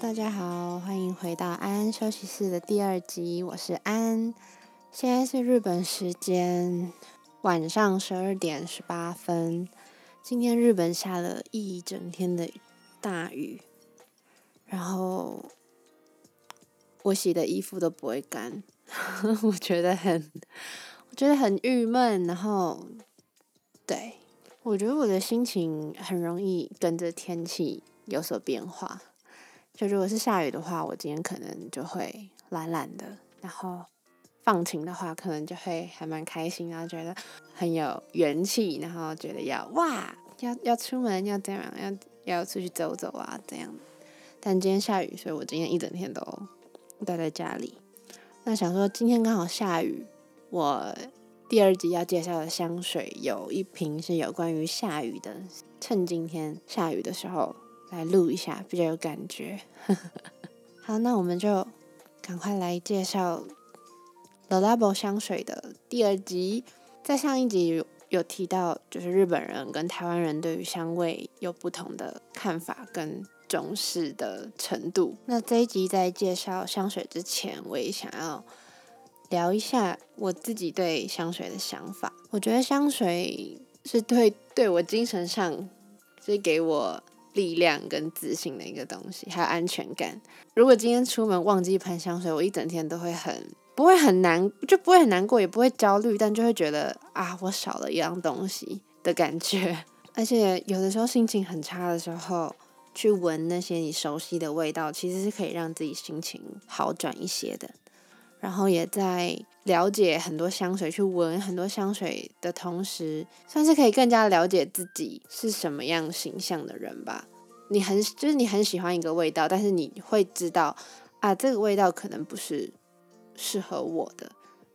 大家好，欢迎回到安安休息室的第二集，我是安。现在是日本时间晚上十二点十八分。今天日本下了一整天的大雨，然后我洗的衣服都不会干，我觉得很，我觉得很郁闷。然后，对我觉得我的心情很容易跟着天气有所变化。就如果是下雨的话，我今天可能就会懒懒的；然后放晴的话，可能就会还蛮开心，然后觉得很有元气，然后觉得要哇，要要出门，要这样，要要出去走走啊，这样。但今天下雨，所以我今天一整天都待在家里。那想说今天刚好下雨，我第二集要介绍的香水有一瓶是有关于下雨的，趁今天下雨的时候。来录一下，比较有感觉。好，那我们就赶快来介绍 The Labo 香水的第二集。在上一集有提到，就是日本人跟台湾人对于香味有不同的看法跟重视的程度。那这一集在介绍香水之前，我也想要聊一下我自己对香水的想法。我觉得香水是对对我精神上是给我。力量跟自信的一个东西，还有安全感。如果今天出门忘记喷香水，我一整天都会很不会很难，就不会很难过，也不会焦虑，但就会觉得啊，我少了一样东西的感觉。而且有的时候心情很差的时候，去闻那些你熟悉的味道，其实是可以让自己心情好转一些的。然后也在了解很多香水，去闻很多香水的同时，算是可以更加了解自己是什么样形象的人吧。你很就是你很喜欢一个味道，但是你会知道啊，这个味道可能不是适合我的。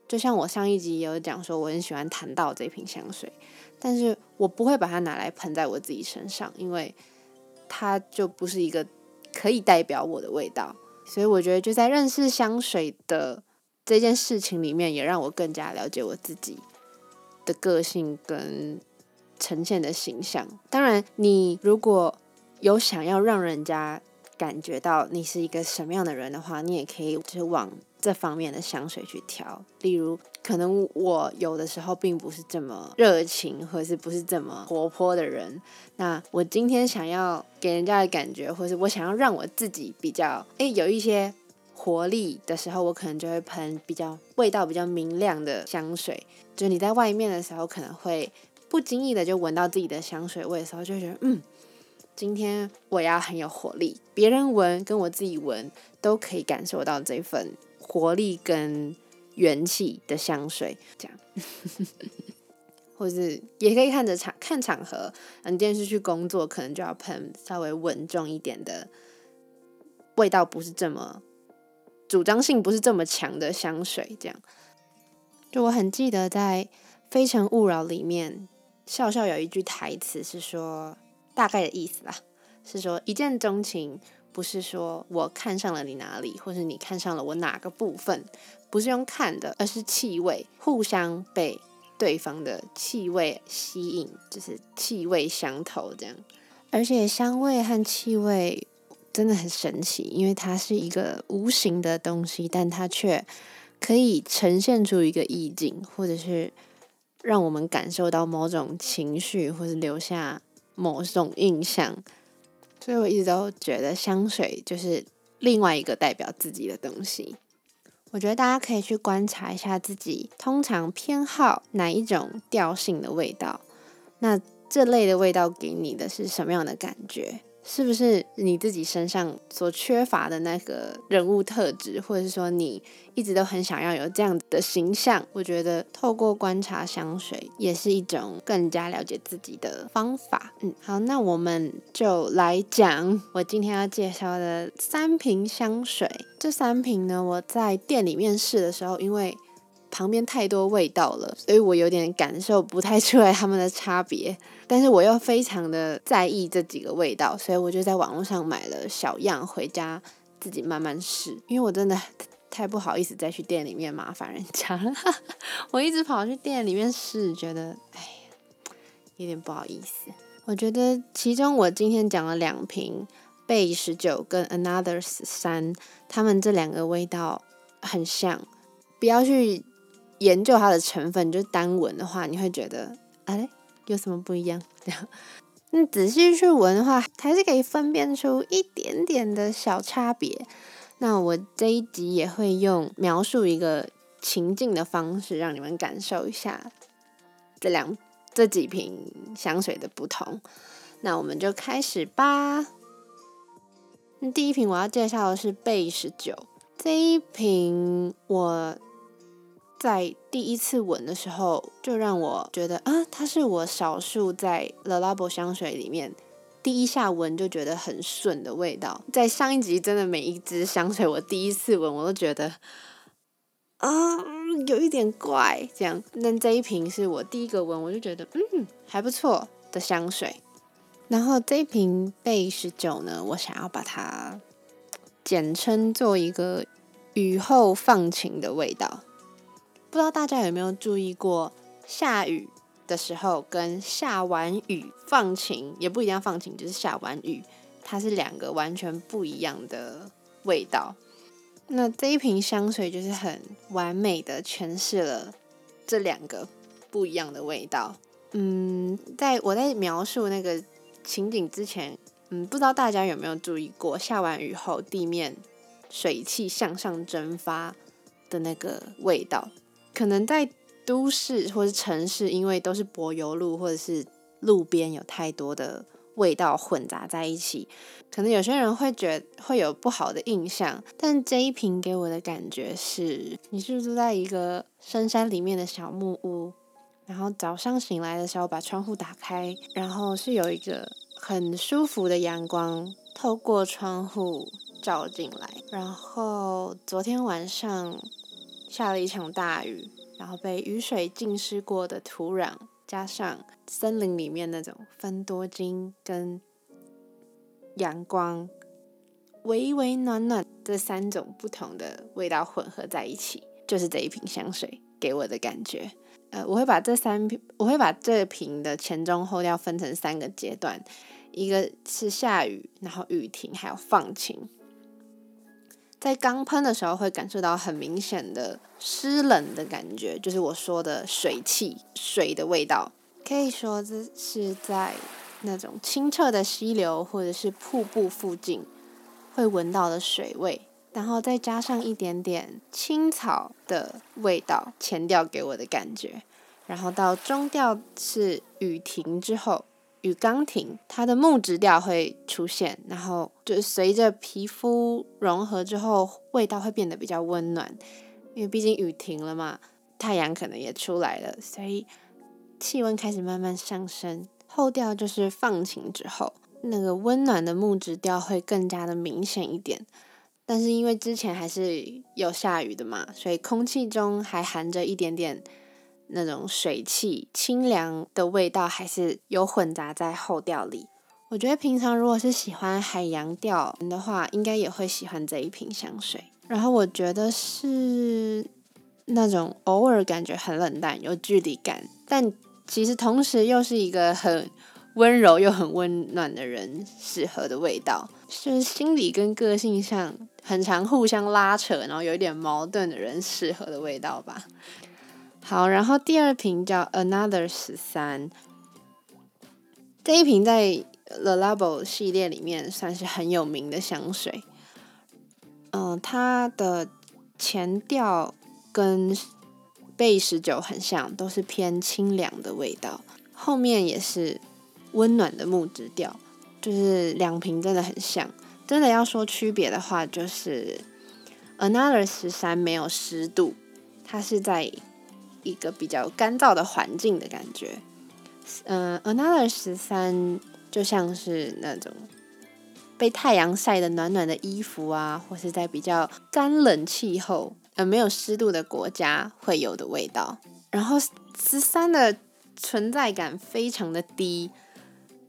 就像我上一集也有讲说，我很喜欢檀道这瓶香水，但是我不会把它拿来喷在我自己身上，因为它就不是一个可以代表我的味道。所以我觉得就在认识香水的。这件事情里面也让我更加了解我自己的个性跟呈现的形象。当然，你如果有想要让人家感觉到你是一个什么样的人的话，你也可以就是往这方面的香水去挑。例如，可能我有的时候并不是这么热情，或是不是这么活泼的人。那我今天想要给人家的感觉，或是我想要让我自己比较诶有一些。活力的时候，我可能就会喷比较味道比较明亮的香水。就你在外面的时候，可能会不经意的就闻到自己的香水味的时候，就觉得嗯，今天我要很有活力。别人闻跟我自己闻都可以感受到这份活力跟元气的香水。这样，或是也可以看着场看场合，嗯，电视去工作，可能就要喷稍微稳重一点的味道，不是这么。主张性不是这么强的香水，这样。就我很记得在《非诚勿扰》里面，笑笑有一句台词是说，大概的意思啦，是说一见钟情不是说我看上了你哪里，或是你看上了我哪个部分，不是用看的，而是气味，互相被对方的气味吸引，就是气味相投这样。而且香味和气味。真的很神奇，因为它是一个无形的东西，但它却可以呈现出一个意境，或者是让我们感受到某种情绪，或者留下某种印象。所以我一直都觉得香水就是另外一个代表自己的东西。我觉得大家可以去观察一下自己通常偏好哪一种调性的味道，那这类的味道给你的是什么样的感觉？是不是你自己身上所缺乏的那个人物特质，或者是说你一直都很想要有这样的形象？我觉得透过观察香水也是一种更加了解自己的方法。嗯，好，那我们就来讲我今天要介绍的三瓶香水。这三瓶呢，我在店里面试的时候，因为旁边太多味道了，所以我有点感受不太出来它们的差别。但是我又非常的在意这几个味道，所以我就在网络上买了小样回家自己慢慢试。因为我真的太不好意思再去店里面麻烦人家了，我一直跑去店里面试，觉得哎有点不好意思。我觉得其中我今天讲了两瓶。贝十九跟 Another 三，它们这两个味道很像。不要去研究它的成分，就是单闻的话，你会觉得哎，有什么不一样？这样，你仔细去闻的话，还是可以分辨出一点点的小差别。那我这一集也会用描述一个情境的方式，让你们感受一下这两这几瓶香水的不同。那我们就开始吧。第一瓶我要介绍的是贝十九，这一瓶我在第一次闻的时候，就让我觉得啊，它是我少数在 Le Labo 香水里面。第一下闻就觉得很顺的味道，在上一集真的每一支香水，我第一次闻我都觉得啊有一点怪，这样。但这一瓶是我第一个闻，我就觉得嗯还不错的香水。然后这一瓶贝十九呢，我想要把它简称做一个雨后放晴的味道。不知道大家有没有注意过下雨？的时候跟下完雨放晴也不一定要放晴，就是下完雨，它是两个完全不一样的味道。那这一瓶香水就是很完美的诠释了这两个不一样的味道。嗯，在我在描述那个情景之前，嗯，不知道大家有没有注意过下完雨后地面水汽向上蒸发的那个味道，可能在。都市或是城市，因为都是柏油路或者是路边，有太多的味道混杂在一起，可能有些人会觉会有不好的印象。但这一瓶给我的感觉是，你是住在一个深山里面的小木屋，然后早上醒来的时候把窗户打开，然后是有一个很舒服的阳光透过窗户照进来，然后昨天晚上下了一场大雨。然后被雨水浸湿过的土壤，加上森林里面那种芬多精跟阳光，微微暖暖这三种不同的味道混合在一起，就是这一瓶香水给我的感觉。呃，我会把这三瓶，我会把这瓶的前中后调分成三个阶段，一个是下雨，然后雨停，还有放晴。在刚喷的时候会感受到很明显的湿冷的感觉，就是我说的水汽、水的味道。可以说这是在那种清澈的溪流或者是瀑布附近会闻到的水味，然后再加上一点点青草的味道，前调给我的感觉，然后到中调是雨停之后。雨刚停，它的木质调会出现，然后就随着皮肤融合之后，味道会变得比较温暖，因为毕竟雨停了嘛，太阳可能也出来了，所以气温开始慢慢上升。后调就是放晴之后，那个温暖的木质调会更加的明显一点，但是因为之前还是有下雨的嘛，所以空气中还含着一点点。那种水汽清凉的味道还是有混杂在后调里。我觉得平常如果是喜欢海洋调的话，应该也会喜欢这一瓶香水。然后我觉得是那种偶尔感觉很冷淡、有距离感，但其实同时又是一个很温柔又很温暖的人适合的味道，是心理跟个性上很常互相拉扯，然后有一点矛盾的人适合的味道吧。好，然后第二瓶叫 Another 十三，这一瓶在 The Labo 系列里面算是很有名的香水。嗯，它的前调跟贝十九很像，都是偏清凉的味道，后面也是温暖的木质调，就是两瓶真的很像。真的要说区别的话，就是 Another 十三没有湿度，它是在。一个比较干燥的环境的感觉，嗯，Another 十三就像是那种被太阳晒的暖暖的衣服啊，或是在比较干冷气候、呃没有湿度的国家会有的味道。然后十三的存在感非常的低，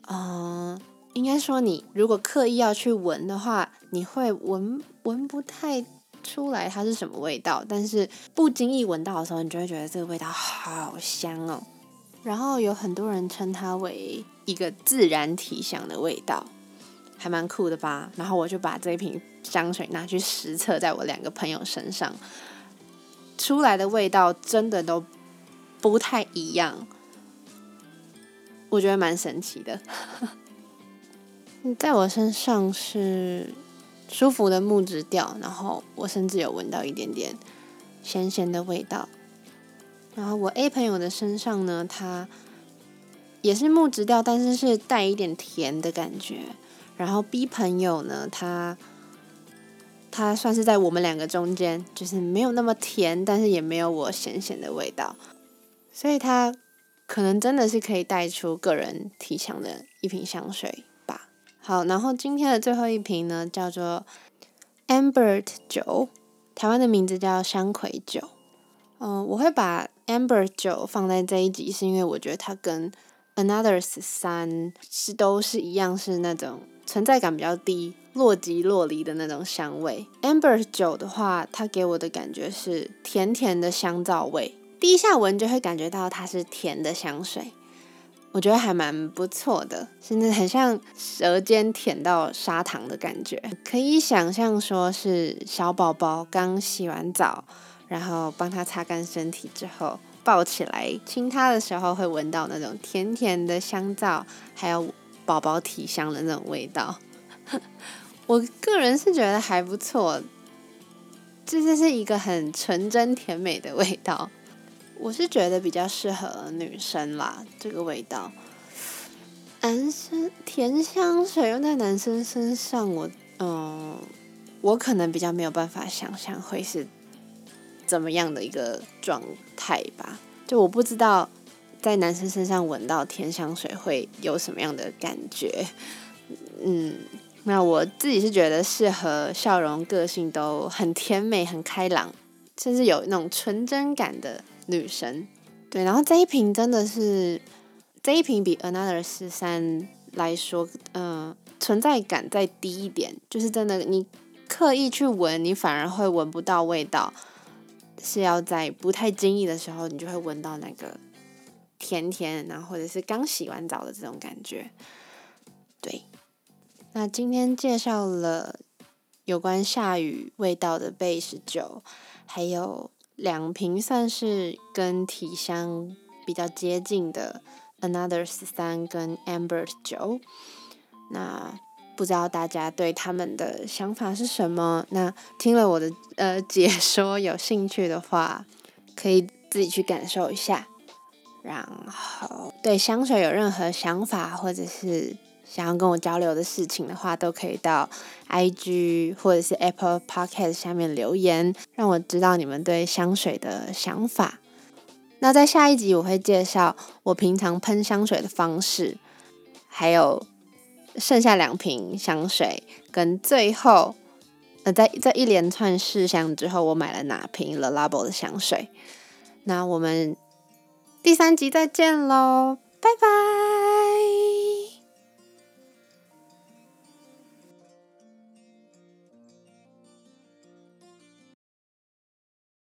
嗯，应该说你如果刻意要去闻的话，你会闻闻不太。出来它是什么味道？但是不经意闻到的时候，你就会觉得这个味道好香哦。然后有很多人称它为一个自然体香的味道，还蛮酷的吧？然后我就把这瓶香水拿去实测在我两个朋友身上，出来的味道真的都不太一样，我觉得蛮神奇的。你 在我身上是舒服的木质调，然后我甚至有闻到一点点咸咸的味道。然后我 A 朋友的身上呢，它也是木质调，但是是带一点甜的感觉。然后 B 朋友呢，他他算是在我们两个中间，就是没有那么甜，但是也没有我咸咸的味道，所以他可能真的是可以带出个人体香的一瓶香水。好，然后今天的最后一瓶呢，叫做 Amber 酒，台湾的名字叫香葵酒。嗯，我会把 Amber 酒放在这一集，是因为我觉得它跟 Another's 三是都是一样，是那种存在感比较低、若即若离的那种香味。Amber 酒的话，它给我的感觉是甜甜的香皂味，第一下闻就会感觉到它是甜的香水，我觉得还蛮不错的，甚至很像舌尖舔到砂糖的感觉。可以想象说是小宝宝刚洗完澡，然后帮他擦干身体之后。抱起来亲他的时候，会闻到那种甜甜的香皂，还有宝宝体香的那种味道。我个人是觉得还不错，这就是一个很纯真甜美的味道。我是觉得比较适合女生啦，这个味道。男生甜香水用在男生身上，我嗯，我可能比较没有办法想象会是。怎么样的一个状态吧？就我不知道，在男生身上闻到甜香水会有什么样的感觉。嗯，那我自己是觉得适合笑容、个性都很甜美、很开朗，甚至有那种纯真感的女生。对，然后这一瓶真的是这一瓶比 Another 十三来说，嗯，存在感再低一点。就是真的，你刻意去闻，你反而会闻不到味道。是要在不太经意的时候，你就会闻到那个甜甜，然后或者是刚洗完澡的这种感觉。对，那今天介绍了有关下雨味道的贝十九，还有两瓶算是跟体香比较接近的 Another 十三跟 Amber 酒。那不知道大家对他们的想法是什么？那听了我的呃解说，有兴趣的话，可以自己去感受一下。然后对香水有任何想法，或者是想要跟我交流的事情的话，都可以到 IG 或者是 Apple Podcast 下面留言，让我知道你们对香水的想法。那在下一集我会介绍我平常喷香水的方式，还有。剩下两瓶香水，跟最后，呃，在在一连串试香之后，我买了哪瓶 Le Labo 的香水？那我们第三集再见喽，拜拜。